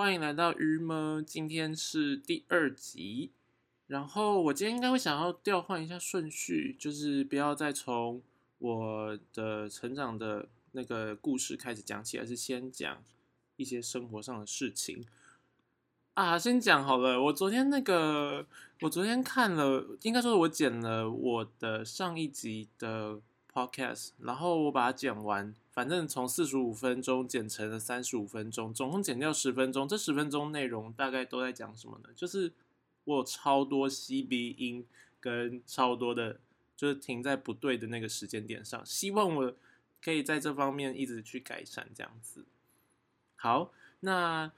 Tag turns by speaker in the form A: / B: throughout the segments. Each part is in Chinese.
A: 欢迎来到鱼么，今天是第二集。然后我今天应该会想要调换一下顺序，就是不要再从我的成长的那个故事开始讲起，而是先讲一些生活上的事情。啊，先讲好了。我昨天那个，我昨天看了，应该说我剪了我的上一集的 podcast，然后我把它剪完，反正从四十五分钟减成了三十五分钟，总共减掉十分钟。这十分钟内容大概都在讲什么呢？就是我有超多吸鼻音，跟超多的，就是停在不对的那个时间点上。希望我可以在这方面一直去改善，这样子。好，那。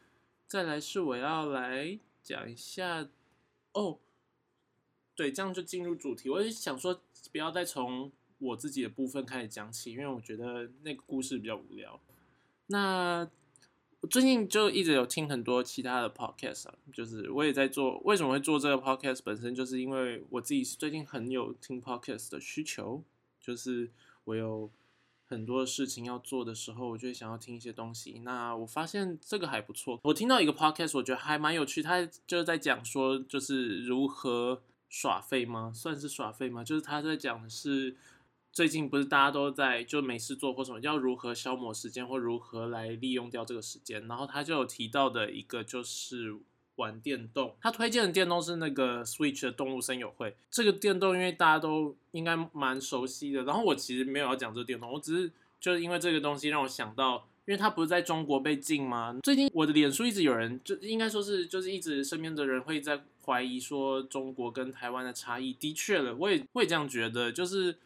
A: 再来是我要来讲一下哦，对，这样就进入主题。我是想说，不要再从我自己的部分开始讲起，因为我觉得那个故事比较无聊。那我最近就一直有听很多其他的 podcast，就是我也在做。为什么会做这个 podcast？本身就是因为我自己最近很有听 podcast 的需求，就是我有。很多事情要做的时候，我就想要听一些东西。那我发现这个还不错。我听到一个 podcast，我觉得还蛮有趣。他就是在讲说，就是如何耍废吗？算是耍废吗？就是他在讲的是，最近不是大家都在就没事做或什么，要如何消磨时间或如何来利用掉这个时间。然后他就有提到的一个就是。玩电动，他推荐的电动是那个 Switch 的动物森友会。这个电动因为大家都应该蛮熟悉的，然后我其实没有要讲这个电动，我只是就是因为这个东西让我想到，因为它不是在中国被禁吗？最近我的脸书一直有人就应该说是就是一直身边的人会在怀疑说中国跟台湾的差异。的确了，我也会这样觉得，就是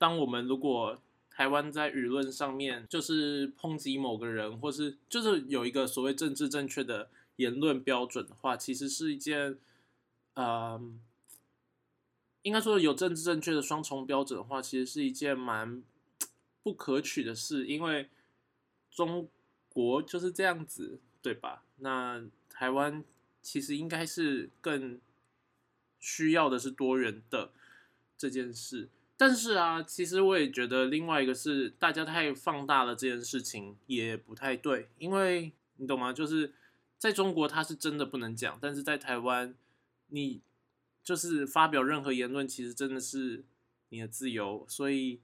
A: 当我们如果台湾在舆论上面就是抨击某个人，或是就是有一个所谓政治正确的。言论标准的话，其实是一件，呃，应该说有政治正确的双重标准的话，其实是一件蛮不可取的事，因为中国就是这样子，对吧？那台湾其实应该是更需要的是多元的这件事，但是啊，其实我也觉得另外一个是大家太放大了这件事情也不太对，因为你懂吗？就是。在中国，他是真的不能讲，但是在台湾，你就是发表任何言论，其实真的是你的自由，所以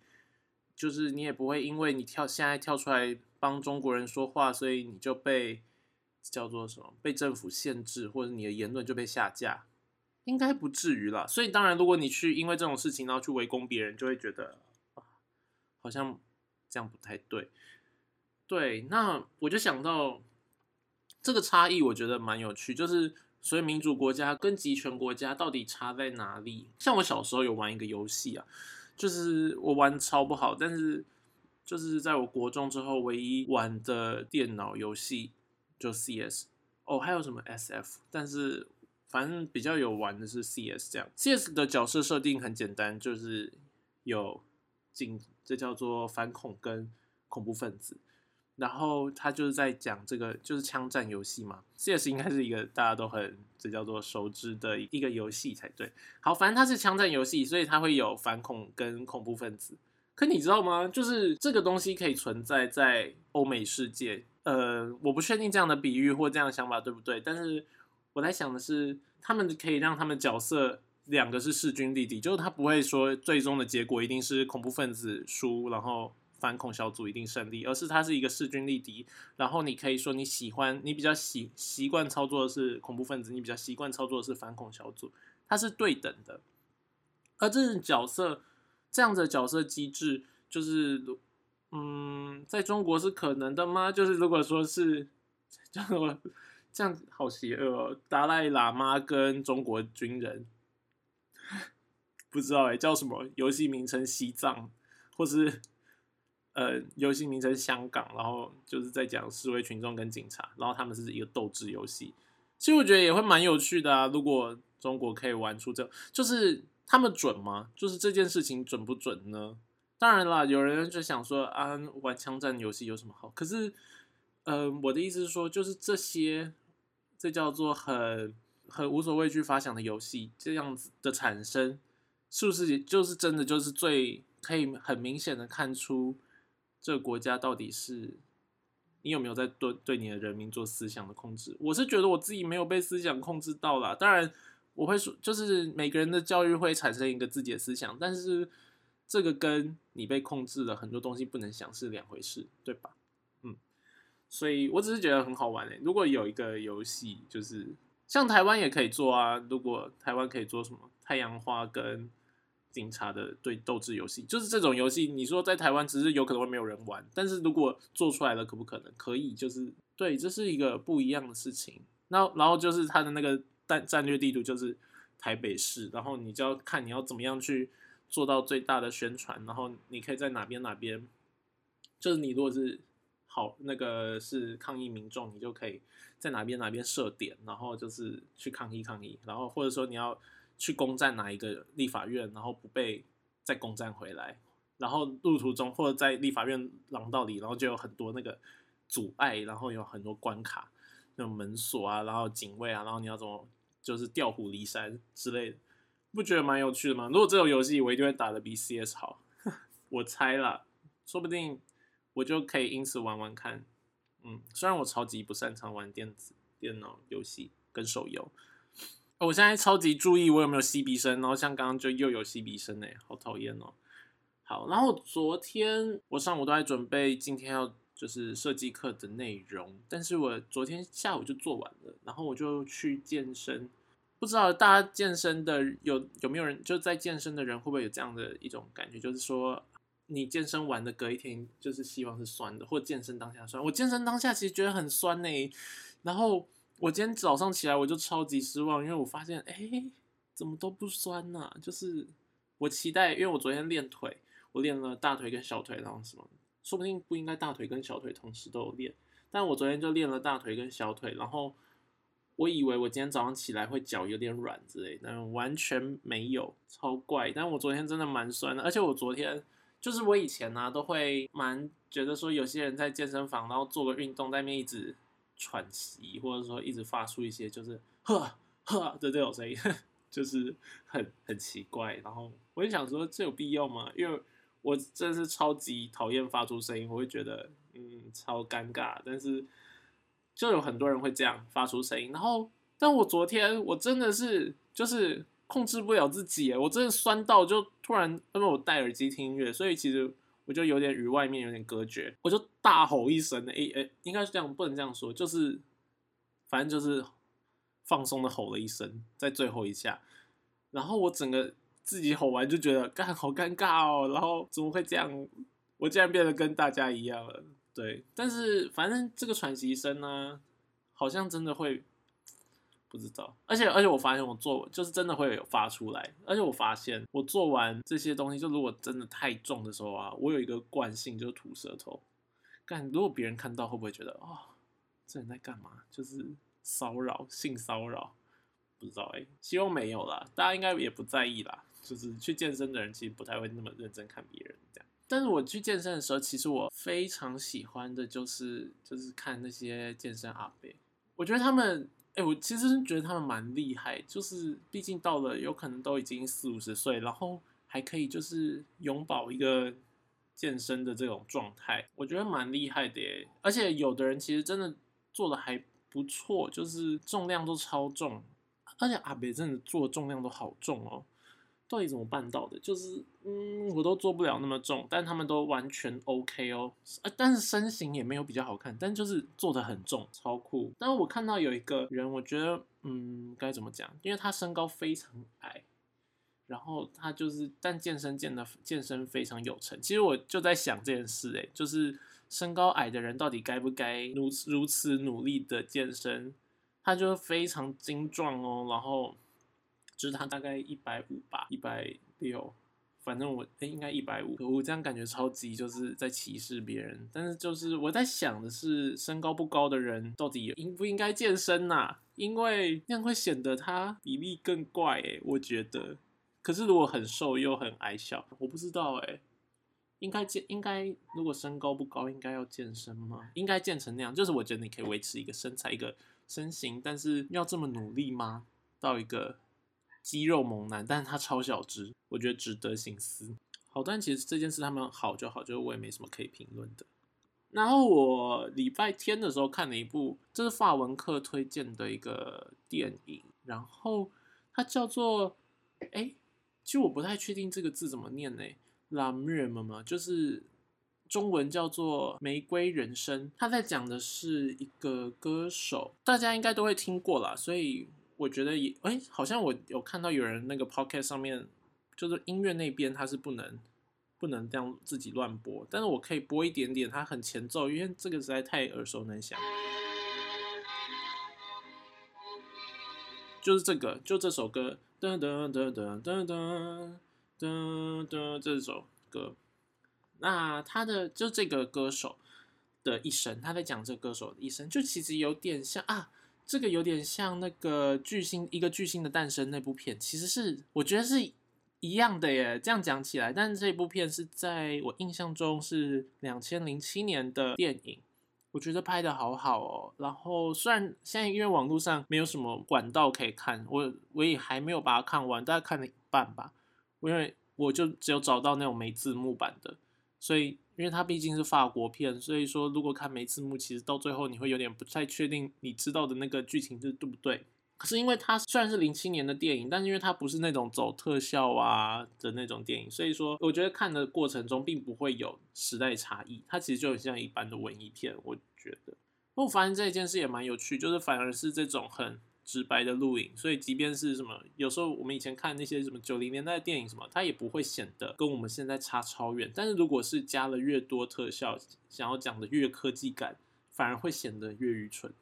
A: 就是你也不会因为你跳现在跳出来帮中国人说话，所以你就被叫做什么被政府限制，或者你的言论就被下架，应该不至于啦。所以当然，如果你去因为这种事情然后去围攻别人，就会觉得好像这样不太对。对，那我就想到。这个差异我觉得蛮有趣，就是所以民主国家跟集权国家到底差在哪里？像我小时候有玩一个游戏啊，就是我玩超不好，但是就是在我国中之后唯一玩的电脑游戏就 CS 哦，还有什么 SF，但是反正比较有玩的是 CS 这样。CS 的角色设定很简单，就是有警，这叫做反恐跟恐怖分子。然后他就是在讲这个，就是枪战游戏嘛。CS 应该是一个大家都很这叫做熟知的一个游戏才对。好，反正它是枪战游戏，所以它会有反恐跟恐怖分子。可你知道吗？就是这个东西可以存在在欧美世界。呃，我不确定这样的比喻或这样的想法对不对，但是我在想的是，他们可以让他们角色两个是势均力敌，就是他不会说最终的结果一定是恐怖分子输，然后。反恐小组一定胜利，而是他是一个势均力敌。然后你可以说你喜欢，你比较习习惯操作的是恐怖分子，你比较习惯操作的是反恐小组，它是对等的。而这种角色，这样的角色机制，就是嗯，在中国是可能的吗？就是如果说是，这样这样好邪恶哦，达赖喇嘛跟中国军人，不知道哎，叫什么游戏名称？西藏，或是？呃，游戏名称香港，然后就是在讲示威群众跟警察，然后他们是一个斗智游戏。其实我觉得也会蛮有趣的啊。如果中国可以玩出这，就是他们准吗？就是这件事情准不准呢？当然啦，有人就想说啊，玩枪战游戏有什么好？可是，呃，我的意思是说，就是这些这叫做很很无所畏惧发想的游戏，这样子的产生，是不是就是真的就是最可以很明显的看出？这个国家到底是你有没有在对对你的人民做思想的控制？我是觉得我自己没有被思想控制到啦。当然，我会说，就是每个人的教育会产生一个自己的思想，但是这个跟你被控制了很多东西不能想是两回事，对吧？所以我只是觉得很好玩诶。如果有一个游戏，就是像台湾也可以做啊。如果台湾可以做什么太阳花跟警察的对斗智游戏，就是这种游戏。你说在台湾只是有可能会没有人玩，但是如果做出来了，可不可能？可以，就是对，这是一个不一样的事情。那然后就是它的那个战战略地图就是台北市，然后你就要看你要怎么样去做到最大的宣传，然后你可以在哪边哪边，就是你如果是好那个是抗议民众，你就可以在哪边哪边设点，然后就是去抗议抗议，然后或者说你要。去攻占哪一个立法院，然后不被再攻占回来，然后路途中或者在立法院廊道里，然后就有很多那个阻碍，然后有很多关卡，那种门锁啊，然后警卫啊，然后你要怎么就是调虎离山之类的，不觉得蛮有趣的吗？如果这种游戏我一定会打的比 CS 好，我猜啦，说不定我就可以因此玩玩看。嗯，虽然我超级不擅长玩电子电脑游戏跟手游。我现在超级注意我有没有吸鼻声，然后像刚刚就又有吸鼻声哎，好讨厌哦。好，然后昨天我上午都在准备今天要就是设计课的内容，但是我昨天下午就做完了，然后我就去健身。不知道大家健身的有有没有人就在健身的人会不会有这样的一种感觉，就是说你健身完的隔一天就是希望是酸的，或健身当下酸。我健身当下其实觉得很酸呢，然后。我今天早上起来我就超级失望，因为我发现，哎，怎么都不酸呢？就是我期待，因为我昨天练腿，我练了大腿跟小腿，然后什么，说不定不应该大腿跟小腿同时都有练，但我昨天就练了大腿跟小腿，然后我以为我今天早上起来会脚有点软之类，但完全没有，超怪。但我昨天真的蛮酸的，而且我昨天就是我以前呢都会蛮觉得说，有些人在健身房，然后做个运动，在面一直。喘息，或者说一直发出一些就是呵呵的这种声音，就是很很奇怪。然后我就想说，这有必要吗？因为我真是超级讨厌发出声音，我会觉得嗯超尴尬。但是就有很多人会这样发出声音。然后，但我昨天我真的是就是控制不了自己，我真的酸到就突然因为我戴耳机听音乐，所以其实。我就有点与外面有点隔绝，我就大吼一声，诶诶，应该是这样，不能这样说，就是反正就是放松的吼了一声，在最后一下，然后我整个自己吼完就觉得，干好尴尬哦，然后怎么会这样？我竟然变得跟大家一样了，对，但是反正这个喘息声呢，好像真的会。不知道，而且而且我发现我做就是真的会有发出来，而且我发现我做完这些东西，就如果真的太重的时候啊，我有一个惯性就是吐舌头。干，如果别人看到会不会觉得哦，这人在干嘛？就是骚扰，性骚扰？不知道哎，希望没有啦，大家应该也不在意啦。就是去健身的人其实不太会那么认真看别人这样。但是我去健身的时候，其实我非常喜欢的就是就是看那些健身阿伯，我觉得他们。哎，我其实觉得他们蛮厉害，就是毕竟到了有可能都已经四五十岁，然后还可以就是永葆一个健身的这种状态，我觉得蛮厉害的耶。而且有的人其实真的做的还不错，就是重量都超重，而且阿北真的做的重量都好重哦。到底怎么办到的？就是，嗯，我都做不了那么重，但他们都完全 OK 哦。啊，但是身形也没有比较好看，但就是做的很重，超酷。但是我看到有一个人，我觉得，嗯，该怎么讲？因为他身高非常矮，然后他就是，但健身健的健身非常有成。其实我就在想这件事，哎，就是身高矮的人到底该不该如如此努力的健身？他就非常精壮哦，然后。就是他大概一百五吧，一百六，反正我应该一百五。我这样感觉超级就是在歧视别人。但是就是我在想的是，身高不高的人到底应不应该健身呐？因为那样会显得他比例更怪诶，我觉得。可是如果很瘦又很矮小，我不知道诶，应该健应该如果身高不高，应该要健身吗？应该健成那样，就是我觉得你可以维持一个身材一个身形，但是要这么努力吗？到一个。肌肉猛男，但是他超小只，我觉得值得醒思。好，但其实这件事他们好就好，就我也没什么可以评论的。然后我礼拜天的时候看了一部，这是法文课推荐的一个电影，然后它叫做，哎，其实我不太确定这个字怎么念呢，La m u r m 嘛，就是中文叫做《玫瑰人生》，他在讲的是一个歌手，大家应该都会听过啦，所以我觉得也，哎，好像我有看到有人那个 Podcast 上面，就是音乐那边它是不能。不能这样自己乱播，但是我可以播一点点，它很前奏，因为这个实在太耳熟能详。就是这个，就这首歌，噔噔噔噔噔噔噔噔，这首歌。那他的就这个歌手的一生，他在讲这个歌手的一生，就其实有点像啊，这个有点像那个巨星一个巨星的诞生那部片，其实是我觉得是。一样的耶，这样讲起来，但是这部片是在我印象中是两千零七年的电影，我觉得拍的好好哦。然后虽然现在因为网络上没有什么管道可以看，我我也还没有把它看完，大概看了一半吧。因为我就只有找到那种没字幕版的，所以因为它毕竟是法国片，所以说如果看没字幕，其实到最后你会有点不太确定你知道的那个剧情是对不对。可是因为它虽然是零七年的电影，但是因为它不是那种走特效啊的那种电影，所以说我觉得看的过程中并不会有时代差异。它其实就很像一般的文艺片，我觉得。我发现这一件事也蛮有趣，就是反而是这种很直白的录影，所以即便是什么，有时候我们以前看那些什么九零年代的电影什么，它也不会显得跟我们现在差超远。但是如果是加了越多特效，想要讲的越科技感，反而会显得越愚蠢。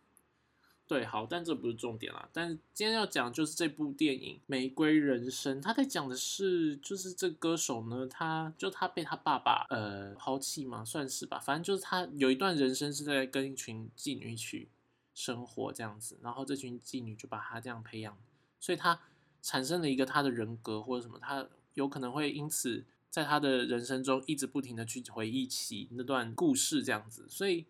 A: 对，好，但这不是重点啦。但今天要讲就是这部电影《玫瑰人生》，他在讲的是，就是这歌手呢，他就他被他爸爸呃抛弃嘛，算是吧。反正就是他有一段人生是在跟一群妓女一起生活这样子，然后这群妓女就把他这样培养，所以他产生了一个他的人格或者什么，他有可能会因此在他的人生中一直不停的去回忆起那段故事这样子。所以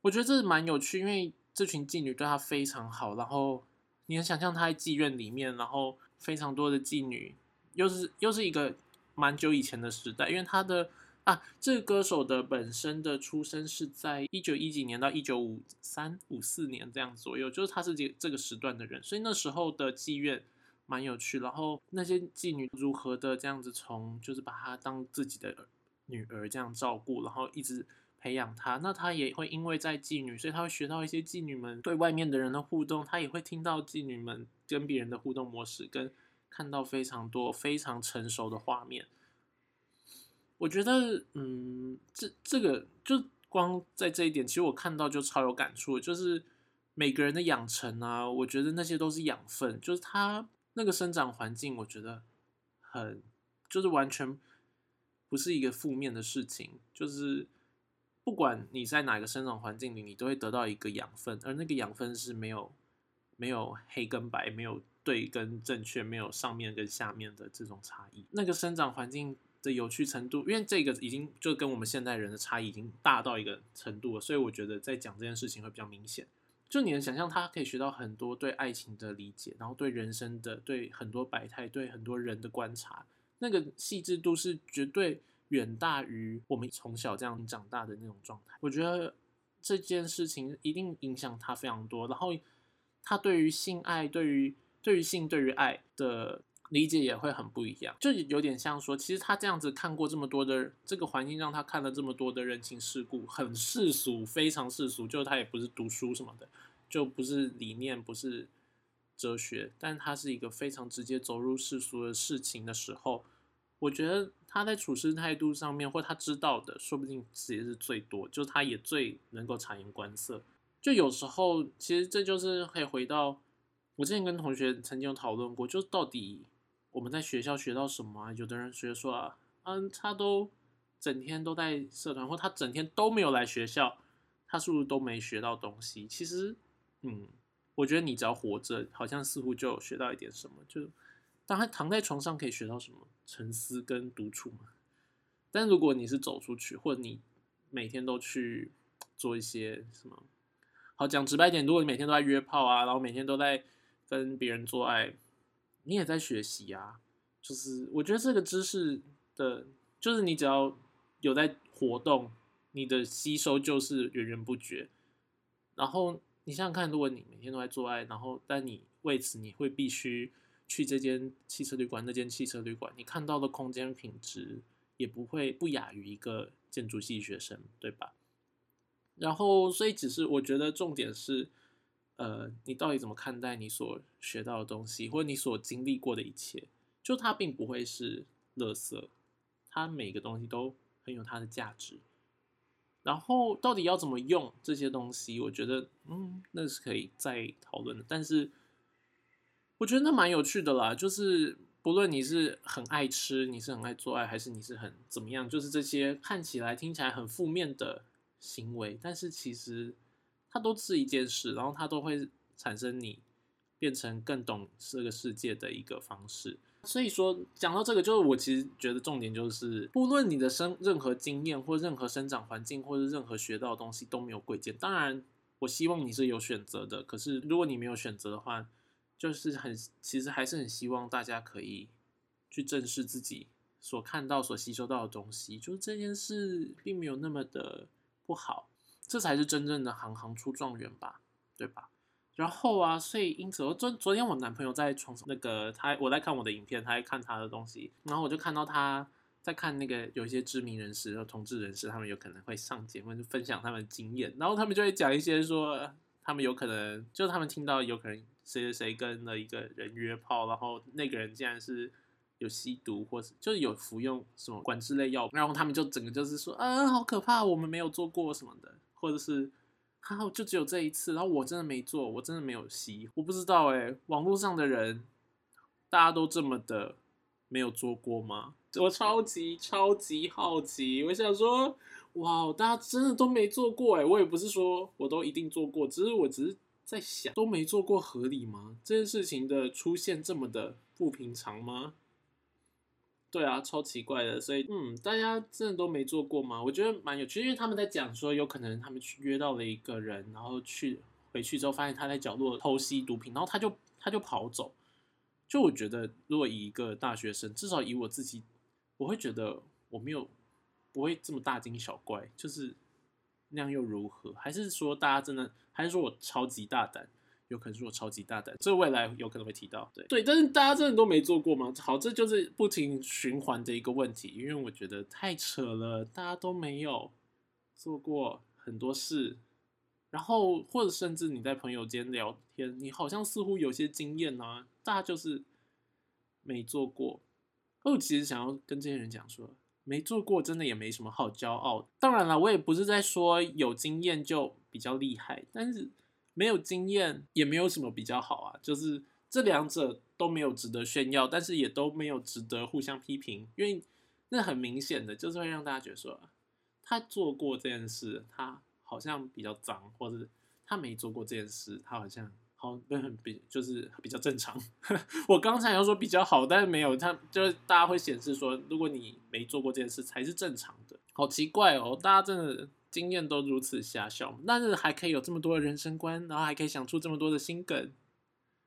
A: 我觉得这是蛮有趣，因为。这群妓女对他非常好，然后你能想象他在妓院里面，然后非常多的妓女，又是又是一个蛮久以前的时代，因为他的啊，这个歌手的本身的出生是在一九一几年到一九五三五四年这样左右，就是他是这这个时段的人，所以那时候的妓院蛮有趣，然后那些妓女如何的这样子从就是把她当自己的女儿这样照顾，然后一直。培养他，那他也会因为在妓女，所以他会学到一些妓女们对外面的人的互动，他也会听到妓女们跟别人的互动模式，跟看到非常多非常成熟的画面。我觉得，嗯，这这个就光在这一点，其实我看到就超有感触，就是每个人的养成啊，我觉得那些都是养分，就是他那个生长环境，我觉得很就是完全不是一个负面的事情，就是。不管你在哪个生长环境里，你都会得到一个养分，而那个养分是没有没有黑跟白，没有对跟正确，没有上面跟下面的这种差异。那个生长环境的有趣程度，因为这个已经就跟我们现代人的差异已经大到一个程度了，所以我觉得在讲这件事情会比较明显。就你能想象，他可以学到很多对爱情的理解，然后对人生的、对很多百态、对很多人的观察，那个细致度是绝对。远大于我们从小这样长大的那种状态，我觉得这件事情一定影响他非常多。然后他对于性爱、对于对于性、对于爱的理解也会很不一样，就有点像说，其实他这样子看过这么多的这个环境，让他看了这么多的人情世故，很世俗，非常世俗。就他也不是读书什么的，就不是理念，不是哲学，但他是一个非常直接走入世俗的事情的时候。我觉得他在处事态度上面，或他知道的，说不定其实是最多，就他也最能够察言观色。就有时候，其实这就是可以回到我之前跟同学曾经有讨论过，就到底我们在学校学到什么啊？有的人学说啊，嗯，他都整天都在社团，或他整天都没有来学校，他是不是都没学到东西？其实，嗯，我觉得你只要活着，好像似乎就有学到一点什么，就。当他躺在床上可以学到什么？沉思跟独处嘛。但如果你是走出去，或者你每天都去做一些什么，好讲直白点，如果你每天都在约炮啊，然后每天都在跟别人做爱，你也在学习啊。就是我觉得这个知识的，就是你只要有在活动，你的吸收就是源源不绝。然后你想想看，如果你每天都在做爱，然后但你为此你会必须去这间汽车旅馆、那间汽车旅馆，你看到的空间品质也不会不亚于一个建筑系学生，对吧？然后，所以只是我觉得重点是，呃，你到底怎么看待你所学到的东西，或者你所经历过的一切？就它并不会是垃圾，它每个东西都很有它的价值。然后，到底要怎么用这些东西？我觉得，嗯，那是可以再讨论的。但是，我觉得那蛮有趣的啦。就是不论你是很爱吃，你是很爱做爱，还是你是很怎么样，就是这些看起来、听起来很负面的行为，但是其实它都是一件事，然后它都会产生你变成更懂这个世界的一个方式。所以说，讲到这个，就是我其实觉得重点就是，不论你的生任何经验或任何生长环境，或者任何学到的东西都没有贵贱。当然，我希望你是有选择的。可是，如果你没有选择的话，就是很其实还是很希望大家可以去正视自己所看到、所吸收到的东西。就是这件事并没有那么的不好，这才是真正的行行出状元吧，对吧？然后啊，所以因此，我昨昨天我男朋友在床上，那个他我在看我的影片，他在看他的东西，然后我就看到他在看那个有一些知名人士和同志人士，他们有可能会上节目就分享他们的经验，然后他们就会讲一些说，他们有可能就他们听到有可能谁谁谁跟了一个人约炮，然后那个人竟然是有吸毒或是就是有服用什么管制类药物，然后他们就整个就是说啊，好可怕，我们没有做过什么的，或者是。还好就只有这一次，然后我真的没做，我真的没有吸，我不知道哎，网络上的人大家都这么的没有做过吗？我超级超级好奇，我想说，哇，大家真的都没做过哎，我也不是说我都一定做过，只是我只是在想，都没做过合理吗？这件事情的出现这么的不平常吗？对啊，超奇怪的，所以嗯，大家真的都没做过吗？我觉得蛮有趣，因为他们在讲说，有可能他们去约到了一个人，然后去回去之后发现他在角落偷吸毒品，然后他就他就跑走。就我觉得，如果以一个大学生，至少以我自己，我会觉得我没有不会这么大惊小怪，就是那样又如何？还是说大家真的，还是说我超级大胆？有可能是我超级大胆，这未来有可能会提到，对对，但是大家真的都没做过吗？好，这就是不停循环的一个问题，因为我觉得太扯了，大家都没有做过很多事，然后或者甚至你在朋友间聊天，你好像似乎有些经验啊，大家就是没做过。我其实想要跟这些人讲说，没做过真的也没什么好骄傲。当然了，我也不是在说有经验就比较厉害，但是。没有经验也没有什么比较好啊，就是这两者都没有值得炫耀，但是也都没有值得互相批评，因为那很明显的就是会让大家觉得说他做过这件事，他好像比较脏，或者他没做过这件事，他好像好很比就是比较正常。我刚才要说比较好，但是没有，他就是大家会显示说，如果你没做过这件事才是正常的，好奇怪哦，大家真的。经验都如此狭小，但是还可以有这么多的人生观，然后还可以想出这么多的心梗，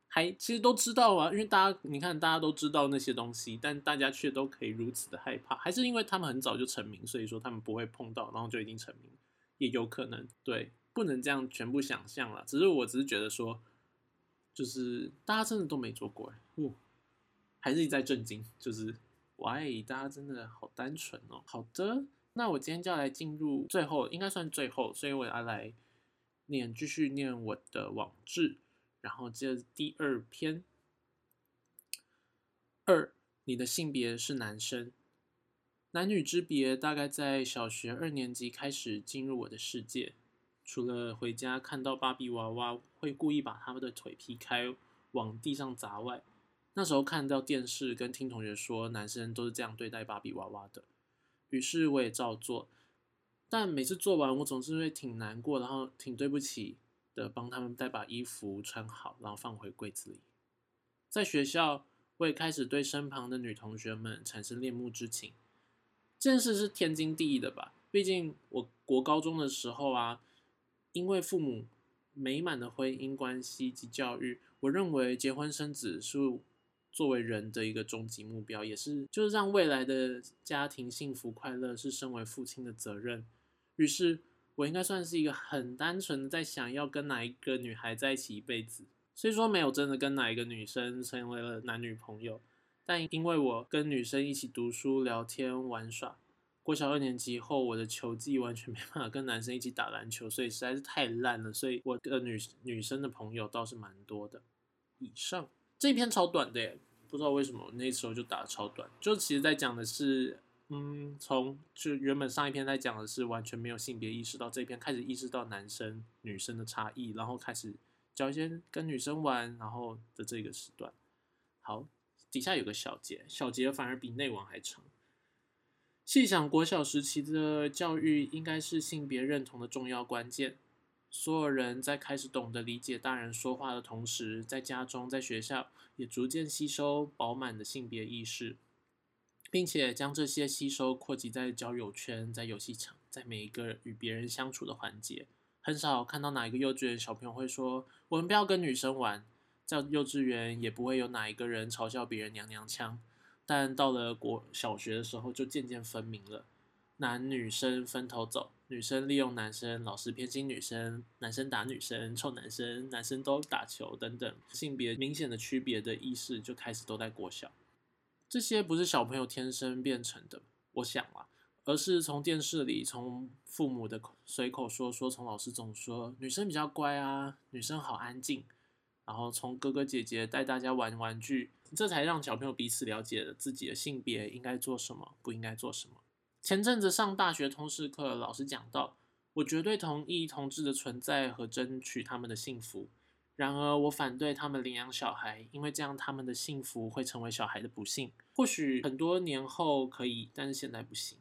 A: 还其实都知道啊。因为大家你看，大家都知道那些东西，但大家却都可以如此的害怕，还是因为他们很早就成名，所以说他们不会碰到，然后就已经成名，也有可能。对，不能这样全部想象了。只是我只是觉得说，就是大家真的都没做过，哎，还是一再震惊，就是喂，大家真的好单纯哦。好的。那我今天就要来进入最后，应该算最后，所以我要来念，继续念我的网志，然后接着第二篇。二，你的性别是男生，男女之别大概在小学二年级开始进入我的世界。除了回家看到芭比娃娃会故意把他们的腿劈开往地上砸外，那时候看到电视跟听同学说，男生都是这样对待芭比娃娃的。于是我也照做，但每次做完，我总是会挺难过，然后挺对不起的，帮他们再把衣服穿好，然后放回柜子里。在学校，我也开始对身旁的女同学们产生恋慕之情。这件事是天经地义的吧？毕竟我国高中的时候啊，因为父母美满的婚姻关系及教育，我认为结婚生子是。作为人的一个终极目标，也是就是让未来的家庭幸福快乐是身为父亲的责任。于是，我应该算是一个很单纯的在想要跟哪一个女孩在一起一辈子。虽说没有真的跟哪一个女生成为了男女朋友，但因为我跟女生一起读书、聊天、玩耍。国小二年级后，我的球技完全没办法跟男生一起打篮球，所以实在是太烂了。所以我的女女生的朋友倒是蛮多的。以上这一篇超短的耶，不知道为什么那时候就打的超短。就其实在讲的是，嗯，从就原本上一篇在讲的是完全没有性别意识，到这篇开始意识到男生女生的差异，然后开始教一些跟女生玩，然后的这个时段。好，底下有个小节，小节反而比内文还长。细想国小时期的教育，应该是性别认同的重要关键。所有人在开始懂得理解大人说话的同时，在家中、在学校也逐渐吸收饱满的性别意识，并且将这些吸收扩及在交友圈、在游戏场、在每一个与别人相处的环节。很少看到哪一个幼稚园小朋友会说：“我们不要跟女生玩。”在幼稚园也不会有哪一个人嘲笑别人娘娘腔。但到了国小学的时候，就渐渐分明了，男女生分头走，女生利用男生，老师偏心女生，男生打女生，臭男生，男生都打球等等，性别明显的区别的意识就开始都在国小。这些不是小朋友天生变成的，我想啊，而是从电视里，从父母的随口说说，从老师总说女生比较乖啊，女生好安静。然后从哥哥姐姐带大家玩玩具，这才让小朋友彼此了解了自己的性别应该做什么，不应该做什么。前阵子上大学通识课，老师讲到，我绝对同意同志的存在和争取他们的幸福。然而，我反对他们领养小孩，因为这样他们的幸福会成为小孩的不幸。或许很多年后可以，但是现在不行。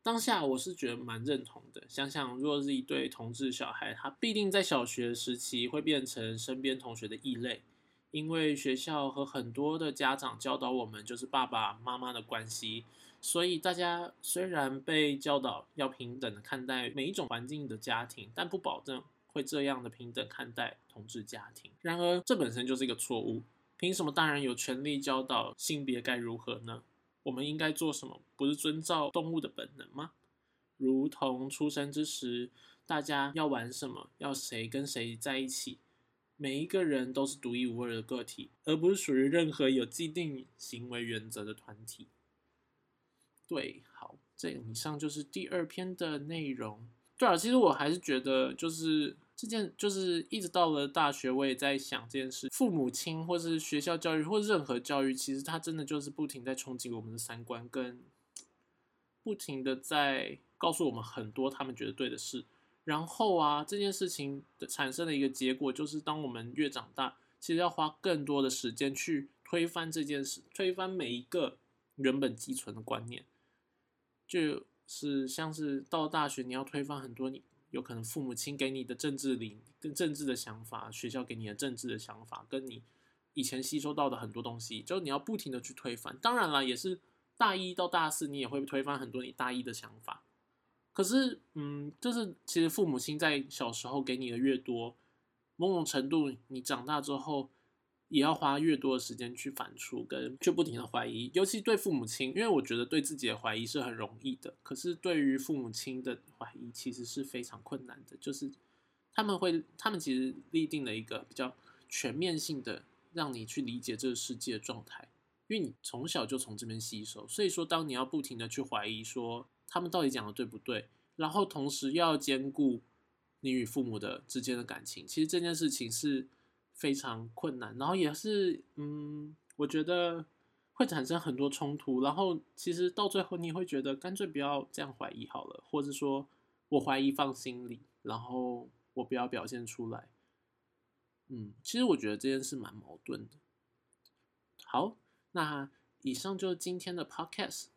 A: 当下我是觉得蛮认同的。想想，如果是一对同志小孩，他必定在小学时期会变成身边同学的异类，因为学校和很多的家长教导我们就是爸爸妈妈的关系，所以大家虽然被教导要平等的看待每一种环境的家庭，但不保证会这样的平等看待同志家庭。然而，这本身就是一个错误。凭什么大人有权利教导性别该如何呢？我们应该做什么？不是遵照动物的本能吗？如同出生之时，大家要玩什么，要谁跟谁在一起，每一个人都是独一无二的个体，而不是属于任何有既定行为原则的团体。对，好，这以上就是第二篇的内容。对啊，其实我还是觉得，就是。这件就是一直到了大学，我也在想这件事。父母亲或是学校教育或任何教育，其实它真的就是不停在冲击我们的三观，跟不停的在告诉我们很多他们觉得对的事。然后啊，这件事情的产生的一个结果，就是当我们越长大，其实要花更多的时间去推翻这件事，推翻每一个原本寄存的观念。就是像是到大学，你要推翻很多你。有可能父母亲给你的政治理跟政治的想法，学校给你的政治的想法，跟你以前吸收到的很多东西，就你要不停的去推翻。当然了，也是大一到大四，你也会推翻很多你大一的想法。可是，嗯，就是其实父母亲在小时候给你的越多，某种程度你长大之后。也要花越多的时间去反刍，跟去不停的怀疑，尤其对父母亲，因为我觉得对自己的怀疑是很容易的，可是对于父母亲的怀疑其实是非常困难的。就是他们会，他们其实立定了一个比较全面性的让你去理解这个世界的状态，因为你从小就从这边吸收，所以说当你要不停的去怀疑说他们到底讲的对不对，然后同时又要兼顾你与父母的之间的感情，其实这件事情是。非常困难，然后也是，嗯，我觉得会产生很多冲突，然后其实到最后你会觉得干脆不要这样怀疑好了，或者说我怀疑放心里，然后我不要表现出来，嗯，其实我觉得这件事蛮矛盾的。好，那以上就是今天的 podcast，